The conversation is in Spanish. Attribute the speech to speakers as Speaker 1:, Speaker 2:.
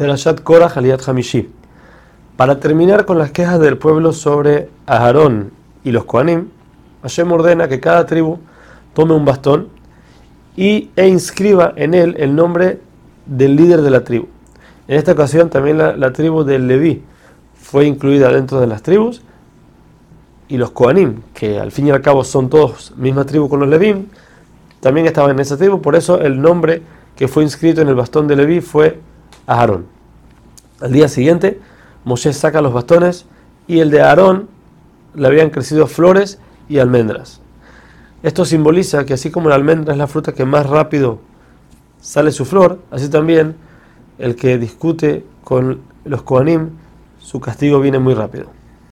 Speaker 1: Perashat Korah Haliyat Hamishi. Para terminar con las quejas del pueblo sobre Aarón y los Koanim, Hashem ordena que cada tribu tome un bastón y, e inscriba en él el nombre del líder de la tribu. En esta ocasión también la, tribu de Leví fue incluida dentro de las tribus y los Koanim, que al fin y al cabo son todos misma tribu con los Levim, también estaban en esa tribu, por eso el nombre que fue inscrito en el bastón de Leví fue Aarón. Al día siguiente, Moshe saca los bastones y el de Aarón le habían crecido flores y almendras. Esto simboliza que así como la almendra es la fruta que más rápido sale su flor, así también el que discute con los Koanim, su castigo viene muy rápido.